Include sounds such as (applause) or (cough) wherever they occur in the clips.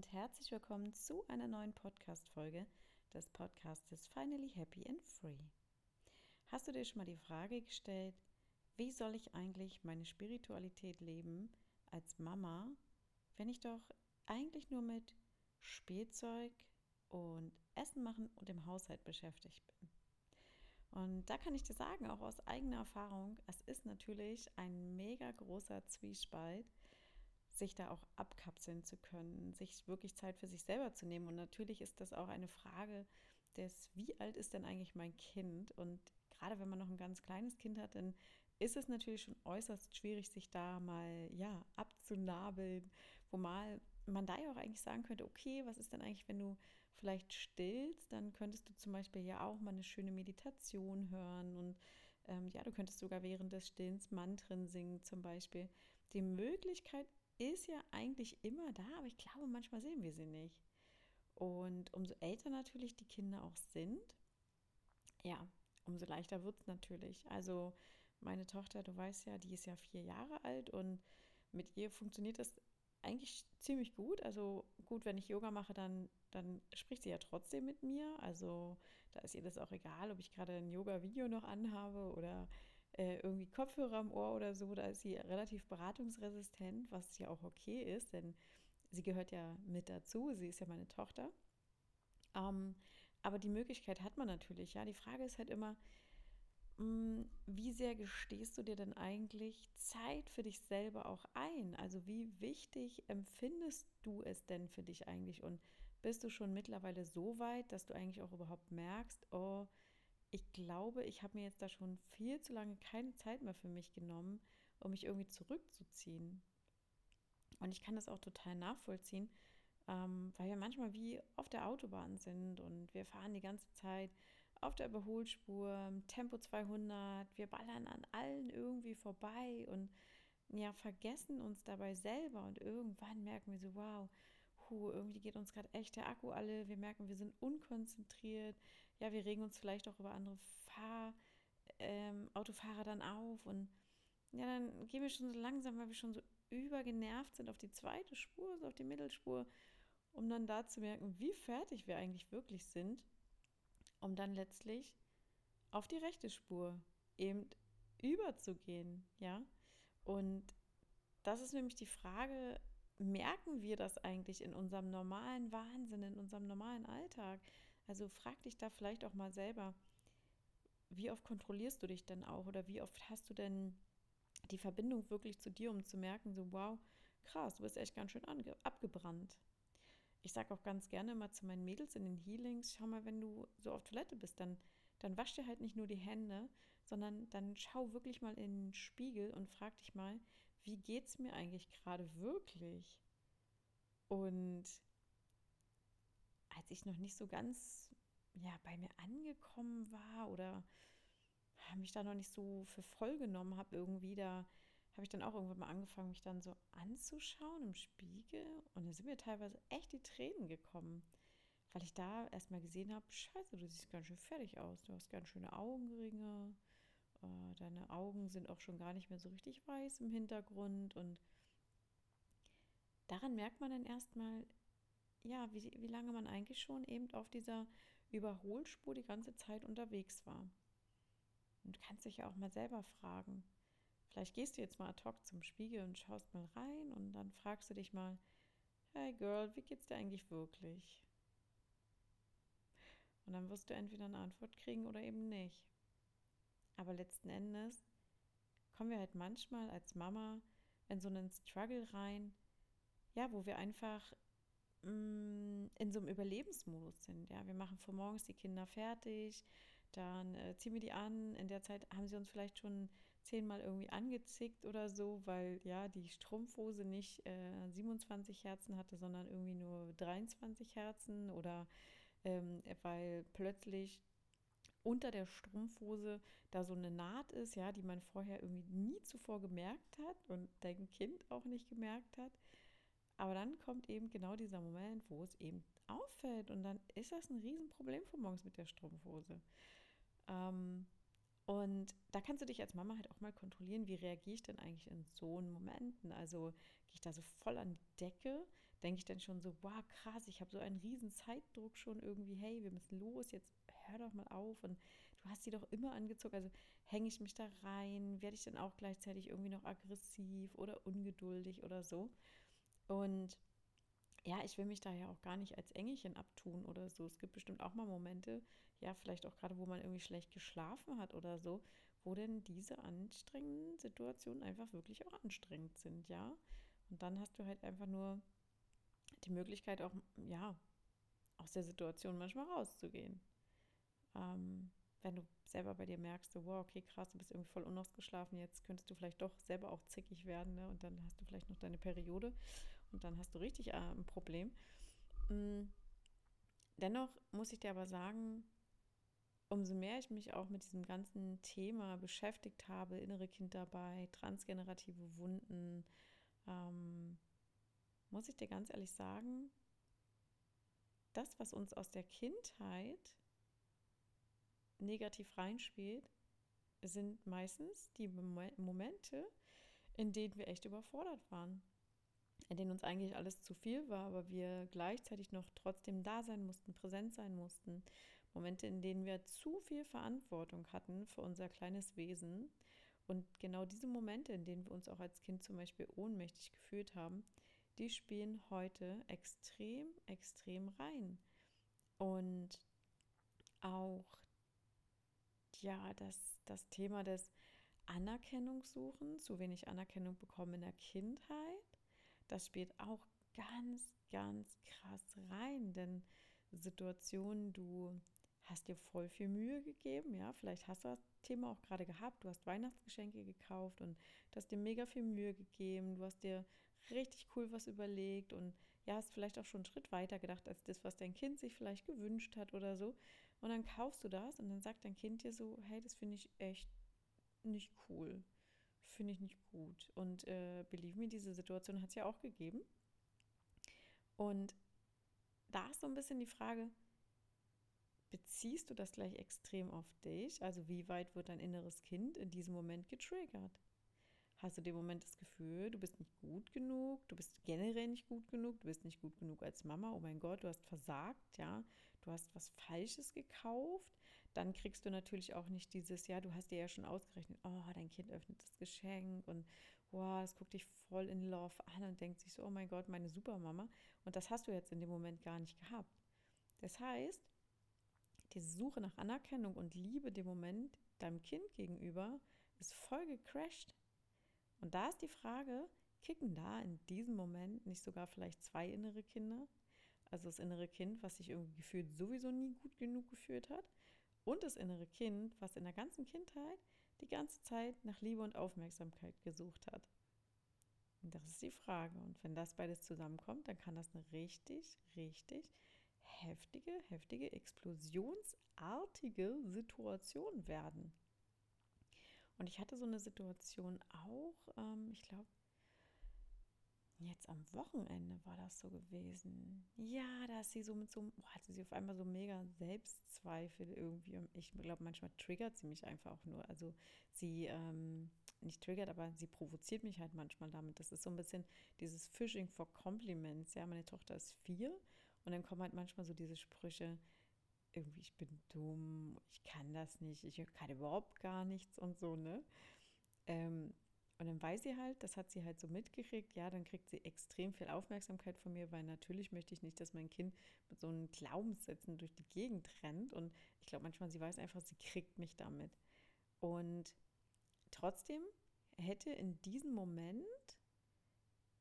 und herzlich willkommen zu einer neuen Podcast-Folge des Podcastes Finally Happy and Free. Hast du dir schon mal die Frage gestellt, wie soll ich eigentlich meine Spiritualität leben als Mama, wenn ich doch eigentlich nur mit Spielzeug und Essen machen und dem Haushalt beschäftigt bin? Und da kann ich dir sagen, auch aus eigener Erfahrung, es ist natürlich ein mega großer Zwiespalt, sich da auch abkapseln zu können, sich wirklich Zeit für sich selber zu nehmen. Und natürlich ist das auch eine Frage des, wie alt ist denn eigentlich mein Kind? Und gerade wenn man noch ein ganz kleines Kind hat, dann ist es natürlich schon äußerst schwierig, sich da mal ja abzunabeln, wo mal man da ja auch eigentlich sagen könnte, okay, was ist denn eigentlich, wenn du vielleicht stillst, dann könntest du zum Beispiel ja auch mal eine schöne Meditation hören und ähm, ja, du könntest sogar während des Stillens Mantren singen zum Beispiel. Die Möglichkeit ist ja eigentlich immer da, aber ich glaube, manchmal sehen wir sie nicht. Und umso älter natürlich die Kinder auch sind, ja, umso leichter wird es natürlich. Also meine Tochter, du weißt ja, die ist ja vier Jahre alt und mit ihr funktioniert das eigentlich ziemlich gut. Also gut, wenn ich Yoga mache, dann, dann spricht sie ja trotzdem mit mir. Also da ist ihr das auch egal, ob ich gerade ein Yoga-Video noch anhabe oder äh, irgendwie Kopfhörer am Ohr oder so, da ist sie relativ beratungsresistent, was ja auch okay ist, denn sie gehört ja mit dazu, sie ist ja meine Tochter. Ähm, aber die Möglichkeit hat man natürlich, ja. Die Frage ist halt immer, mh, mm, wie sehr gestehst du dir denn eigentlich Zeit für dich selber auch ein? Also wie wichtig empfindest du es denn für dich eigentlich? Und bist du schon mittlerweile so weit, dass du eigentlich auch überhaupt merkst, oh, ich glaube, ich habe mir jetzt da schon viel zu lange keine Zeit mehr für mich genommen, um mich irgendwie zurückzuziehen. Und ich kann das auch total nachvollziehen, ähm, weil wir manchmal wie auf der Autobahn sind und wir fahren die ganze Zeit auf der Überholspur, Tempo 200, wir ballern an allen irgendwie vorbei und ja, vergessen uns dabei selber und irgendwann merken wir so, wow, puh, irgendwie geht uns gerade echt der Akku alle. Wir merken, wir sind unkonzentriert. Ja, wir regen uns vielleicht auch über andere Fahr ähm, Autofahrer dann auf und ja, dann gehen wir schon so langsam, weil wir schon so übergenervt sind auf die zweite Spur, so auf die Mittelspur, um dann da zu merken, wie fertig wir eigentlich wirklich sind, um dann letztlich auf die rechte Spur eben überzugehen, ja. Und das ist nämlich die Frage, merken wir das eigentlich in unserem normalen Wahnsinn, in unserem normalen Alltag? Also frag dich da vielleicht auch mal selber, wie oft kontrollierst du dich denn auch oder wie oft hast du denn die Verbindung wirklich zu dir, um zu merken, so wow, krass, du bist echt ganz schön abgebrannt. Ich sage auch ganz gerne mal zu meinen Mädels in den Healings, schau mal, wenn du so auf Toilette bist, dann, dann wasch dir halt nicht nur die Hände, sondern dann schau wirklich mal in den Spiegel und frag dich mal, wie geht es mir eigentlich gerade wirklich? Und als ich noch nicht so ganz ja, bei mir angekommen war oder mich da noch nicht so für voll genommen habe, irgendwie, da habe ich dann auch irgendwann mal angefangen, mich dann so anzuschauen im Spiegel. Und da sind mir teilweise echt die Tränen gekommen, weil ich da erstmal gesehen habe: Scheiße, du siehst ganz schön fertig aus. Du hast ganz schöne Augenringe, äh, deine Augen sind auch schon gar nicht mehr so richtig weiß im Hintergrund und daran merkt man dann erstmal, ja, wie, wie lange man eigentlich schon eben auf dieser Überholspur die ganze Zeit unterwegs war. Und du kannst dich ja auch mal selber fragen. Vielleicht gehst du jetzt mal ad hoc zum Spiegel und schaust mal rein und dann fragst du dich mal, hey Girl, wie geht's dir eigentlich wirklich? Und dann wirst du entweder eine Antwort kriegen oder eben nicht. Aber letzten Endes kommen wir halt manchmal als Mama in so einen Struggle rein, ja, wo wir einfach in so einem Überlebensmodus sind. Ja, wir machen vor morgens die Kinder fertig, dann äh, ziehen wir die an. In der Zeit haben sie uns vielleicht schon zehnmal irgendwie angezickt oder so, weil ja die Strumpfhose nicht äh, 27 Herzen hatte, sondern irgendwie nur 23 Herzen oder ähm, weil plötzlich unter der Strumpfhose da so eine Naht ist, ja, die man vorher irgendwie nie zuvor gemerkt hat und dein Kind auch nicht gemerkt hat. Aber dann kommt eben genau dieser Moment, wo es eben auffällt und dann ist das ein Riesenproblem von morgens mit der Strumpfhose. Ähm, und da kannst du dich als Mama halt auch mal kontrollieren, wie reagiere ich denn eigentlich in so Momenten? Also gehe ich da so voll an die Decke, denke ich dann schon so, wow, krass, ich habe so einen riesen Zeitdruck schon irgendwie, hey, wir müssen los, jetzt hör doch mal auf und du hast sie doch immer angezogen, also hänge ich mich da rein, werde ich dann auch gleichzeitig irgendwie noch aggressiv oder ungeduldig oder so. Und ja, ich will mich da ja auch gar nicht als Engelchen abtun oder so. Es gibt bestimmt auch mal Momente, ja, vielleicht auch gerade, wo man irgendwie schlecht geschlafen hat oder so, wo denn diese anstrengenden Situationen einfach wirklich auch anstrengend sind, ja. Und dann hast du halt einfach nur die Möglichkeit auch, ja, aus der Situation manchmal rauszugehen. Ähm, wenn du selber bei dir merkst, so, wow, okay, krass, du bist irgendwie voll unausgeschlafen, jetzt könntest du vielleicht doch selber auch zickig werden, ne? Und dann hast du vielleicht noch deine Periode und dann hast du richtig äh, ein Problem. Mhm. Dennoch muss ich dir aber sagen, umso mehr ich mich auch mit diesem ganzen Thema beschäftigt habe, innere Kindarbeit, transgenerative Wunden, ähm, muss ich dir ganz ehrlich sagen, das, was uns aus der Kindheit negativ reinspielt, sind meistens die Momente, in denen wir echt überfordert waren, in denen uns eigentlich alles zu viel war, aber wir gleichzeitig noch trotzdem da sein mussten, präsent sein mussten. Momente, in denen wir zu viel Verantwortung hatten für unser kleines Wesen. Und genau diese Momente, in denen wir uns auch als Kind zum Beispiel ohnmächtig gefühlt haben, die spielen heute extrem, extrem rein. Und auch ja, das, das Thema des Anerkennungssuchen, zu wenig Anerkennung bekommen in der Kindheit, das spielt auch ganz, ganz krass rein, denn Situationen, du hast dir voll viel Mühe gegeben, ja, vielleicht hast du das Thema auch gerade gehabt, du hast Weihnachtsgeschenke gekauft und du hast dir mega viel Mühe gegeben, du hast dir richtig cool was überlegt und ja, hast vielleicht auch schon einen Schritt weiter gedacht als das, was dein Kind sich vielleicht gewünscht hat oder so. Und dann kaufst du das und dann sagt dein Kind dir so, hey, das finde ich echt nicht cool, finde ich nicht gut. Und äh, believe me, diese Situation hat es ja auch gegeben. Und da ist so ein bisschen die Frage, beziehst du das gleich extrem auf dich? Also wie weit wird dein inneres Kind in diesem Moment getriggert? Hast du dem Moment das Gefühl, du bist nicht gut genug, du bist generell nicht gut genug, du bist nicht gut genug als Mama, oh mein Gott, du hast versagt, ja, du hast was Falsches gekauft, dann kriegst du natürlich auch nicht dieses, ja, du hast dir ja schon ausgerechnet, oh, dein Kind öffnet das Geschenk und wow, es guckt dich voll in Love an und denkt sich so, oh mein Gott, meine Supermama. Und das hast du jetzt in dem Moment gar nicht gehabt. Das heißt, diese Suche nach Anerkennung und Liebe dem Moment deinem Kind gegenüber ist voll gecrashed. Und da ist die Frage, kicken da in diesem Moment nicht sogar vielleicht zwei innere Kinder? Also das innere Kind, was sich irgendwie gefühlt sowieso nie gut genug gefühlt hat und das innere Kind, was in der ganzen Kindheit die ganze Zeit nach Liebe und Aufmerksamkeit gesucht hat. Und das ist die Frage. Und wenn das beides zusammenkommt, dann kann das eine richtig, richtig heftige, heftige, explosionsartige Situation werden. Und ich hatte so eine Situation auch, ähm, ich glaube, jetzt am Wochenende war das so gewesen. Ja, da ist sie so mit so, oh, hatte sie auf einmal so mega Selbstzweifel irgendwie. Und ich glaube, manchmal triggert sie mich einfach auch nur. Also sie, ähm, nicht triggert, aber sie provoziert mich halt manchmal damit. Das ist so ein bisschen dieses Fishing for Compliments. Ja, meine Tochter ist vier und dann kommen halt manchmal so diese Sprüche, irgendwie, ich bin dumm, ich kann das nicht, ich kann überhaupt gar nichts und so, ne? Ähm, und dann weiß sie halt, das hat sie halt so mitgekriegt, ja, dann kriegt sie extrem viel Aufmerksamkeit von mir, weil natürlich möchte ich nicht, dass mein Kind mit so einem Glaubenssätzen durch die Gegend rennt. Und ich glaube manchmal, sie weiß einfach, sie kriegt mich damit. Und trotzdem hätte in diesem Moment,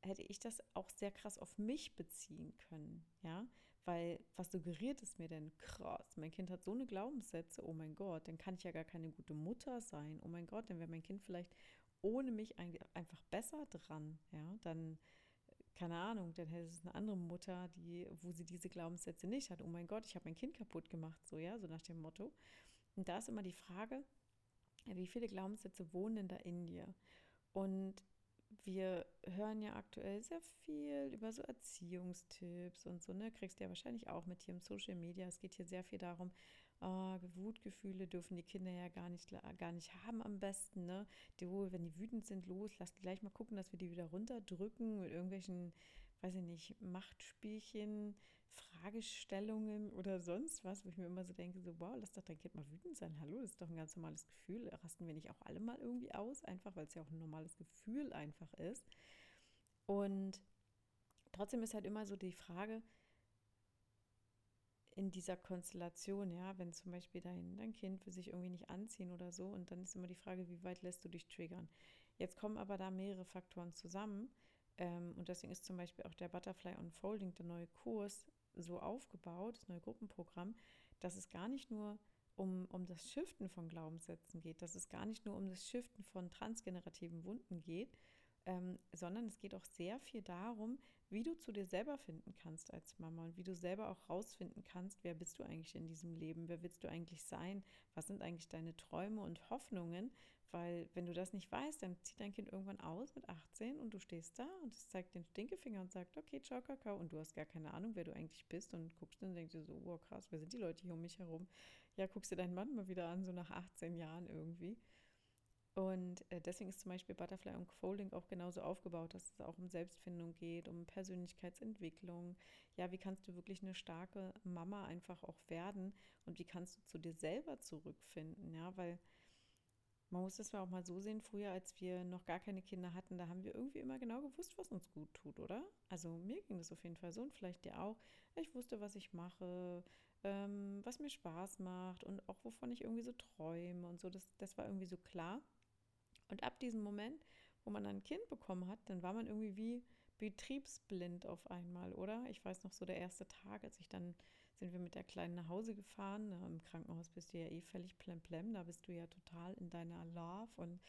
hätte ich das auch sehr krass auf mich beziehen können, ja, weil was suggeriert es mir denn? Krass, mein Kind hat so eine Glaubenssätze, oh mein Gott, dann kann ich ja gar keine gute Mutter sein, oh mein Gott, dann wäre mein Kind vielleicht ohne mich einfach besser dran, ja, dann keine Ahnung, dann hätte es eine andere Mutter, die, wo sie diese Glaubenssätze nicht hat. Oh mein Gott, ich habe mein Kind kaputt gemacht, so ja, so nach dem Motto. Und da ist immer die Frage, wie viele Glaubenssätze wohnen denn da in dir? Und wir hören ja aktuell sehr viel über so Erziehungstipps und so, ne? Kriegst du ja wahrscheinlich auch mit hier im Social Media. Es geht hier sehr viel darum, oh, Wutgefühle dürfen die Kinder ja gar nicht, gar nicht haben am besten. Ne? Die, wenn die wütend sind, los, lass die gleich mal gucken, dass wir die wieder runterdrücken mit irgendwelchen, weiß ich nicht, Machtspielchen, Fragestellungen oder sonst was, wo ich mir immer so denke, so, wow, lass doch dein Kind mal wütend sein. Hallo, das ist doch ein ganz normales Gefühl. Rasten wir nicht auch alle mal irgendwie aus, einfach weil es ja auch ein normales Gefühl einfach ist. Und trotzdem ist halt immer so die Frage, in dieser Konstellation, ja, wenn zum Beispiel dein, dein Kind für sich irgendwie nicht anziehen oder so, und dann ist immer die Frage, wie weit lässt du dich triggern. Jetzt kommen aber da mehrere Faktoren zusammen. Ähm, und deswegen ist zum Beispiel auch der Butterfly Unfolding, der neue Kurs, so aufgebaut, das neue Gruppenprogramm, dass es gar nicht nur um, um das Shiften von Glaubenssätzen geht, dass es gar nicht nur um das Shiften von transgenerativen Wunden geht, ähm, sondern es geht auch sehr viel darum, wie du zu dir selber finden kannst als Mama und wie du selber auch rausfinden kannst, wer bist du eigentlich in diesem Leben, wer willst du eigentlich sein, was sind eigentlich deine Träume und Hoffnungen, weil wenn du das nicht weißt, dann zieht dein Kind irgendwann aus mit 18 und du stehst da und es zeigt den Stinkefinger und sagt, okay, ciao, Kakao und du hast gar keine Ahnung, wer du eigentlich bist und guckst und denkst dir so, wow, krass, wer sind die Leute hier um mich herum? Ja, guckst dir deinen Mann mal wieder an, so nach 18 Jahren irgendwie. Und äh, deswegen ist zum Beispiel Butterfly Unfolding auch genauso aufgebaut, dass es auch um Selbstfindung geht, um Persönlichkeitsentwicklung. Ja, wie kannst du wirklich eine starke Mama einfach auch werden und wie kannst du zu dir selber zurückfinden? Ja, weil man muss das auch mal so sehen, früher, als wir noch gar keine Kinder hatten, da haben wir irgendwie immer genau gewusst, was uns gut tut, oder? Also mir ging das auf jeden Fall so und vielleicht dir auch. Ich wusste, was ich mache, ähm, was mir Spaß macht und auch wovon ich irgendwie so träume und so. Das, das war irgendwie so klar. Und ab diesem Moment, wo man dann ein Kind bekommen hat, dann war man irgendwie wie betriebsblind auf einmal, oder? Ich weiß noch so der erste Tag, als ich dann sind wir mit der Kleinen nach Hause gefahren. Im Krankenhaus bist du ja eh völlig plemplem, da bist du ja total in deiner Love und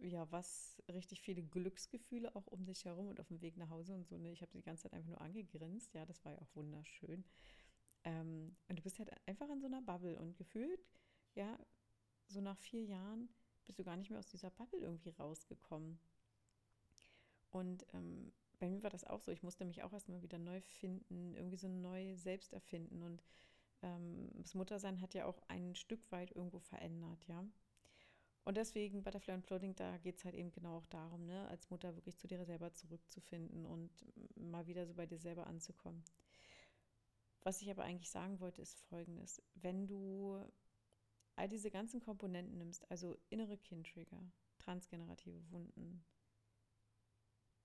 ja, was richtig viele Glücksgefühle auch um dich herum und auf dem Weg nach Hause und so. Ne? Ich habe die ganze Zeit einfach nur angegrinst. Ja, das war ja auch wunderschön. Ähm, und du bist halt einfach in so einer Bubble und gefühlt, ja, so nach vier Jahren bist du gar nicht mehr aus dieser Bubble irgendwie rausgekommen. Und ähm, bei mir war das auch so. Ich musste mich auch erstmal wieder neu finden, irgendwie so neu selbst erfinden. Und ähm, das Muttersein hat ja auch ein Stück weit irgendwo verändert, ja. Und deswegen Butterfly und Floating, da geht es halt eben genau auch darum, ne, als Mutter wirklich zu dir selber zurückzufinden und mal wieder so bei dir selber anzukommen. Was ich aber eigentlich sagen wollte, ist folgendes. Wenn du all diese ganzen Komponenten nimmst, also innere Kindtrigger, transgenerative Wunden,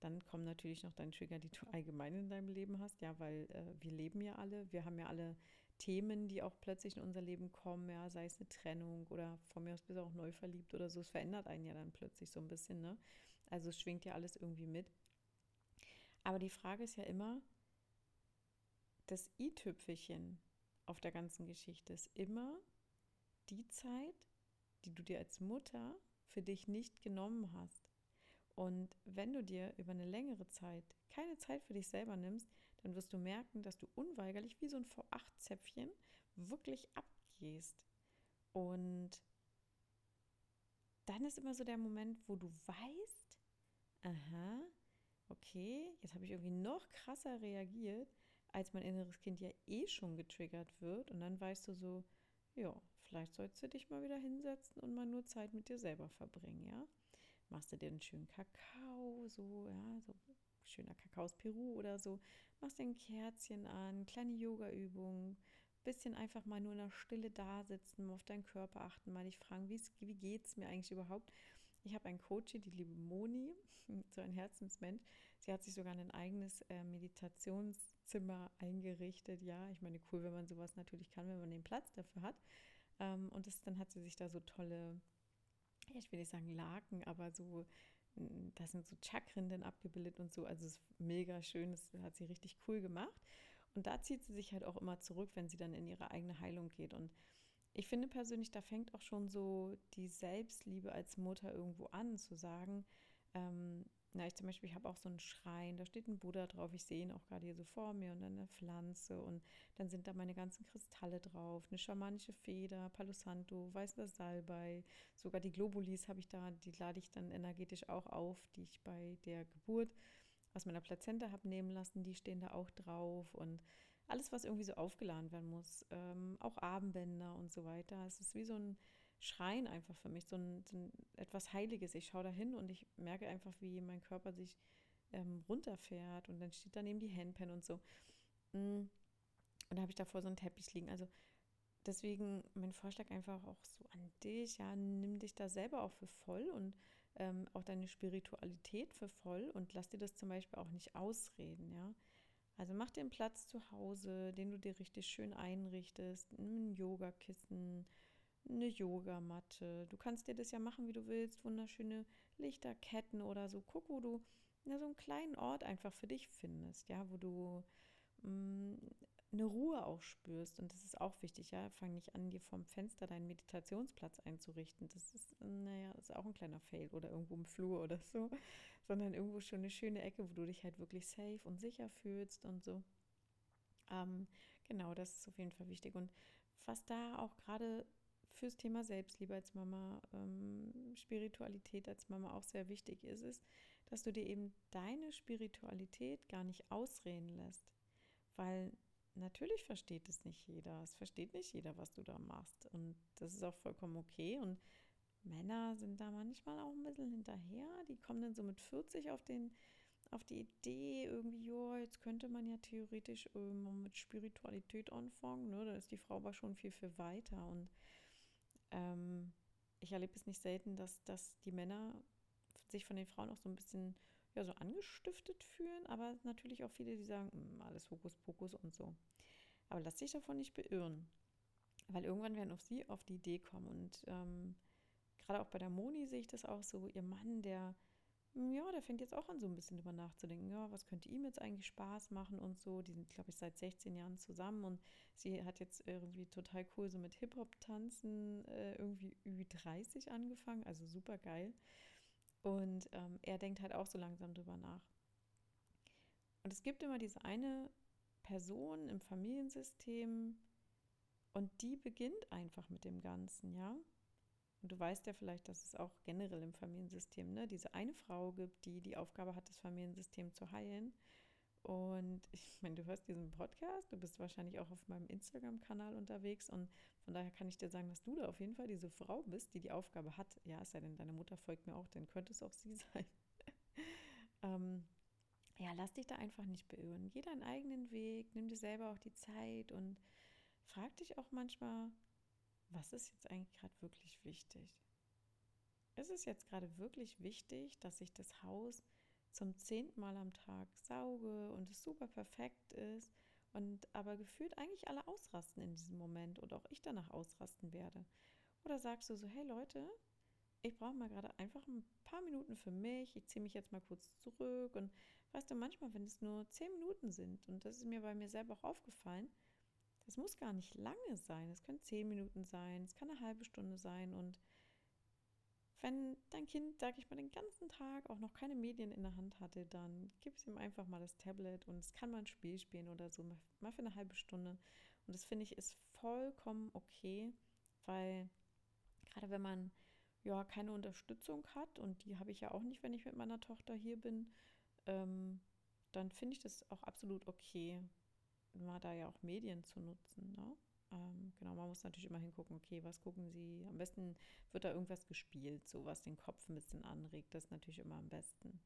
dann kommen natürlich noch deine Trigger, die du (laughs) allgemein in deinem Leben hast, ja, weil äh, wir leben ja alle, wir haben ja alle Themen, die auch plötzlich in unser Leben kommen, ja, sei es eine Trennung oder von mir aus bist du auch neu verliebt oder so, es verändert einen ja dann plötzlich so ein bisschen, ne? Also es schwingt ja alles irgendwie mit. Aber die Frage ist ja immer, das i-Tüpfelchen auf der ganzen Geschichte ist immer die Zeit, die du dir als Mutter für dich nicht genommen hast. Und wenn du dir über eine längere Zeit keine Zeit für dich selber nimmst, dann wirst du merken, dass du unweigerlich wie so ein V8-Zäpfchen wirklich abgehst. Und dann ist immer so der Moment, wo du weißt, aha, okay, jetzt habe ich irgendwie noch krasser reagiert, als mein inneres Kind ja eh schon getriggert wird. Und dann weißt du so, ja, vielleicht sollst du dich mal wieder hinsetzen und mal nur Zeit mit dir selber verbringen, ja? machst du dir einen schönen Kakao, so, ja, so schöner Kakao aus Peru oder so, machst dir ein Kerzchen an, kleine Yoga-Übungen, bisschen einfach mal nur in der Stille da sitzen, auf deinen Körper achten, mal dich fragen, wie geht es mir eigentlich überhaupt? Ich habe einen Coach, die liebe Moni, (laughs) so ein Herzensmensch. Sie hat sich sogar ein eigenes äh, Meditationszimmer eingerichtet. Ja, ich meine, cool, wenn man sowas natürlich kann, wenn man den Platz dafür hat. Ähm, und das, dann hat sie sich da so tolle ich will nicht sagen Laken, aber so, da sind so Chakren dann abgebildet und so. Also es ist mega schön, das hat sie richtig cool gemacht. Und da zieht sie sich halt auch immer zurück, wenn sie dann in ihre eigene Heilung geht. Und ich finde persönlich, da fängt auch schon so die Selbstliebe als Mutter irgendwo an, zu sagen, ähm, na, ich zum Beispiel, habe auch so einen Schrein, da steht ein Buddha drauf, ich sehe ihn auch gerade hier so vor mir und eine Pflanze und dann sind da meine ganzen Kristalle drauf, eine schamanische Feder, Palo Santo, weißer Salbei, sogar die Globulis habe ich da, die lade ich dann energetisch auch auf, die ich bei der Geburt aus meiner Plazenta habe nehmen lassen, die stehen da auch drauf und alles, was irgendwie so aufgeladen werden muss, ähm, auch Armbänder und so weiter. Es ist wie so ein Schrein einfach für mich, so ein, so ein etwas Heiliges. Ich schaue da hin und ich merke einfach, wie mein Körper sich ähm, runterfährt und dann steht daneben die Handpan und so. Mm. Und da habe ich davor so einen Teppich liegen. Also deswegen mein Vorschlag einfach auch so an dich, ja, nimm dich da selber auch für voll und ähm, auch deine Spiritualität für voll und lass dir das zum Beispiel auch nicht ausreden, ja. Also mach dir einen Platz zu Hause, den du dir richtig schön einrichtest, ein Yogakissen, eine Yogamatte. Du kannst dir das ja machen, wie du willst, wunderschöne Lichterketten oder so. Guck, wo du ja, so einen kleinen Ort einfach für dich findest, ja, wo du mh, mm, eine Ruhe auch spürst. Und das ist auch wichtig, ja. Fang nicht an, dir vom Fenster deinen Meditationsplatz einzurichten. Das ist, naja, ist auch ein kleiner Fail oder irgendwo im Flur oder so, sondern irgendwo schon eine schöne Ecke, wo du dich halt wirklich safe und sicher fühlst und so. Ähm, genau, das ist auf jeden Fall wichtig. Und was da auch gerade fürs Thema Selbstliebe als Mama, ähm, Spiritualität als Mama auch sehr wichtig ist, ist, dass du dir eben deine Spiritualität gar nicht ausreden lässt. Weil natürlich versteht es nicht jeder. Es versteht nicht jeder, was du da machst. Und das ist auch vollkommen okay. Und Männer sind da manchmal auch ein bisschen hinterher. Die kommen dann so mit 40 auf den auf die Idee, irgendwie, ja, jetzt könnte man ja theoretisch ähm, mit Spiritualität anfangen. Ne? Da ist die Frau aber schon viel, viel weiter. Und ähm, ich erlebe es nicht selten, dass, dass die Männer sich von den Frauen auch so ein bisschen ja, so angestiftet fühlen, aber natürlich auch viele, die sagen, hm, alles Hokuspokus und so. Aber lass dich davon nicht beirren, weil irgendwann werden auch sie auf die Idee kommen. Und ähm, gerade auch bei der Moni sehe ich das auch so, ihr Mann, der, ja, der fängt jetzt auch an, so ein bisschen drüber nachzudenken, ja, was könnte ihm jetzt eigentlich Spaß machen und so. Die sind, glaube ich, seit 16 Jahren zusammen und sie hat jetzt irgendwie total cool so mit Hip-Hop-Tanzen äh, irgendwie Ü30 angefangen, also super geil. Und ähm, er denkt halt auch so langsam drüber nach. Und es gibt immer diese eine Person im Familiensystem und die beginnt einfach mit dem Ganzen, ja. Und du weißt ja vielleicht, dass es auch generell im Familiensystem ne, diese eine Frau gibt, die die Aufgabe hat, das Familiensystem zu heilen. Und ich meine, du hörst diesen Podcast, du bist wahrscheinlich auch auf meinem Instagram-Kanal unterwegs und von daher kann ich dir sagen, dass du da auf jeden Fall diese Frau bist, die die Aufgabe hat. Ja, es sei denn, deine Mutter folgt mir auch, dann könnte es auch sie (laughs) sein. ähm, ja, lass dich da einfach nicht beirren. Geh deinen eigenen Weg, nimm dir selber auch die Zeit und frag dich auch manchmal, was ist jetzt eigentlich gerade wirklich wichtig? Ist es jetzt gerade wirklich wichtig, dass ich das Haus zum zehnten Mal am Tag sauge und es super perfekt ist und aber gefühlt eigentlich alle ausrasten in diesem Moment und auch ich danach ausrasten werde? Oder sagst du so, hey Leute, ich brauche mal gerade einfach ein paar Minuten für mich, ich ziehe mich jetzt mal kurz zurück und weißt du, manchmal, wenn es nur zehn Minuten sind und das ist mir bei mir selber auch aufgefallen, das muss gar nicht lange sein, es können zehn Minuten sein, es kann eine halbe Stunde sein. Und wenn dein Kind, sag ich mal, den ganzen Tag auch noch keine Medien in der Hand hatte, dann gib es ihm einfach mal das Tablet und es kann mal ein Spiel spielen oder so, mal für eine halbe Stunde. Und das finde ich ist vollkommen okay, weil gerade wenn man ja keine Unterstützung hat und die habe ich ja auch nicht, wenn ich mit meiner Tochter hier bin, ähm, dann finde ich das auch absolut okay, mal da ja auch Medien zu nutzen. Ne? Ähm, genau, man muss natürlich immer hingucken, okay, was gucken Sie? Am besten wird da irgendwas gespielt, so was den Kopf ein bisschen anregt. Das ist natürlich immer am besten.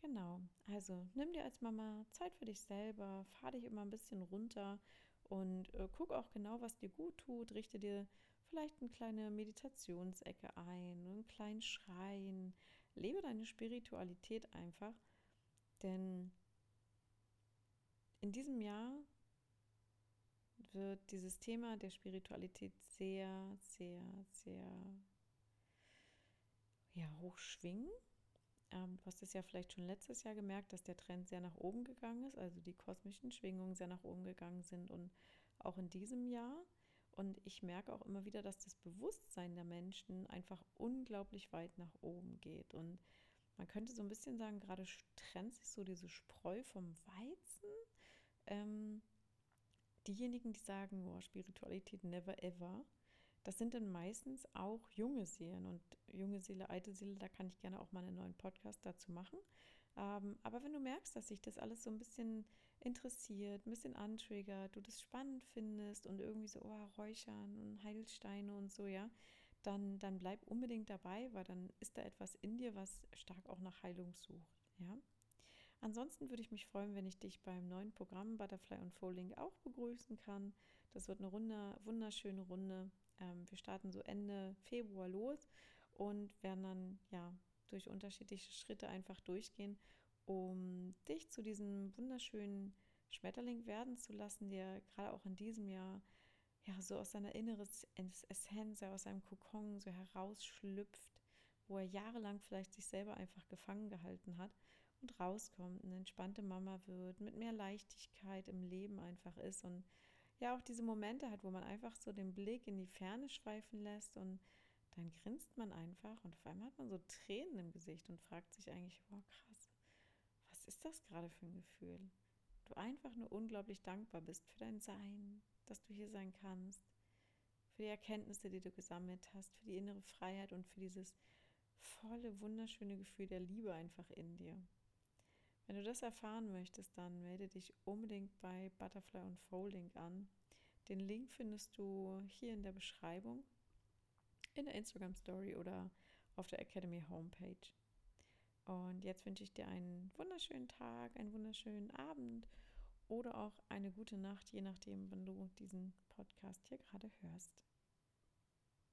Genau, also nimm dir als Mama Zeit für dich selber, fahr dich immer ein bisschen runter und äh, guck auch genau, was dir gut tut. Richte dir vielleicht eine kleine Meditationsecke ein, einen kleinen Schrein. Lebe deine Spiritualität einfach, denn in diesem Jahr wird dieses Thema der Spiritualität sehr, sehr, sehr ja, hoch schwingen. Ähm, du hast es ja vielleicht schon letztes Jahr gemerkt, dass der Trend sehr nach oben gegangen ist, also die kosmischen Schwingungen sehr nach oben gegangen sind und auch in diesem Jahr. Und ich merke auch immer wieder, dass das Bewusstsein der Menschen einfach unglaublich weit nach oben geht. Und man könnte so ein bisschen sagen, gerade trennt sich so diese Spreu vom Weizen. Ähm, diejenigen, die sagen, oh, Spiritualität never ever, das sind dann meistens auch junge Seelen. Und junge Seele, alte Seele, da kann ich gerne auch mal einen neuen Podcast dazu machen. Ähm, aber wenn du merkst, dass sich das alles so ein bisschen interessiert, ein bisschen antriggert, du das spannend findest und irgendwie so, oh, Räuchern und Heilsteine und so, ja, dann, dann bleib unbedingt dabei, weil dann ist da etwas in dir, was stark auch nach Heilung sucht, ja. Ansonsten würde ich mich freuen, wenn ich dich beim neuen Programm Butterfly Unfolding auch begrüßen kann. Das wird eine Runde, wunderschöne Runde. Ähm, wir starten so Ende Februar los und werden dann ja durch unterschiedliche Schritte einfach durchgehen, um dich zu diesem wunderschönen Schmetterling werden zu lassen, der gerade auch in diesem Jahr ja so aus seiner inneren Essenz, aus seinem Kokon so herausschlüpft, wo er jahrelang vielleicht sich selber einfach gefangen gehalten hat und rauskommt, eine entspannte Mama wird, mit mehr Leichtigkeit im Leben einfach ist und ja auch diese Momente hat, wo man einfach so den Blick in die Ferne schweifen lässt und dann grinst man einfach und auf einmal hat man so Tränen im Gesicht und fragt sich eigentlich, wow, krass, was ist das gerade für ein Gefühl? Du einfach nur unglaublich dankbar bist für dein Sein, dass du hier sein kannst, für die Erkenntnisse, die du gesammelt hast, für die innere Freiheit und für dieses volle, wunderschöne Gefühl der Liebe einfach in dir. Wenn du das erfahren möchtest, dann melde dich unbedingt bei Butterfly Unfolding an. Den Link findest du hier in der Beschreibung, in der Instagram Story oder auf der Academy Homepage. Und jetzt wünsche ich dir einen wunderschönen Tag, einen wunderschönen Abend oder auch eine gute Nacht, je nachdem, wann du diesen Podcast hier gerade hörst.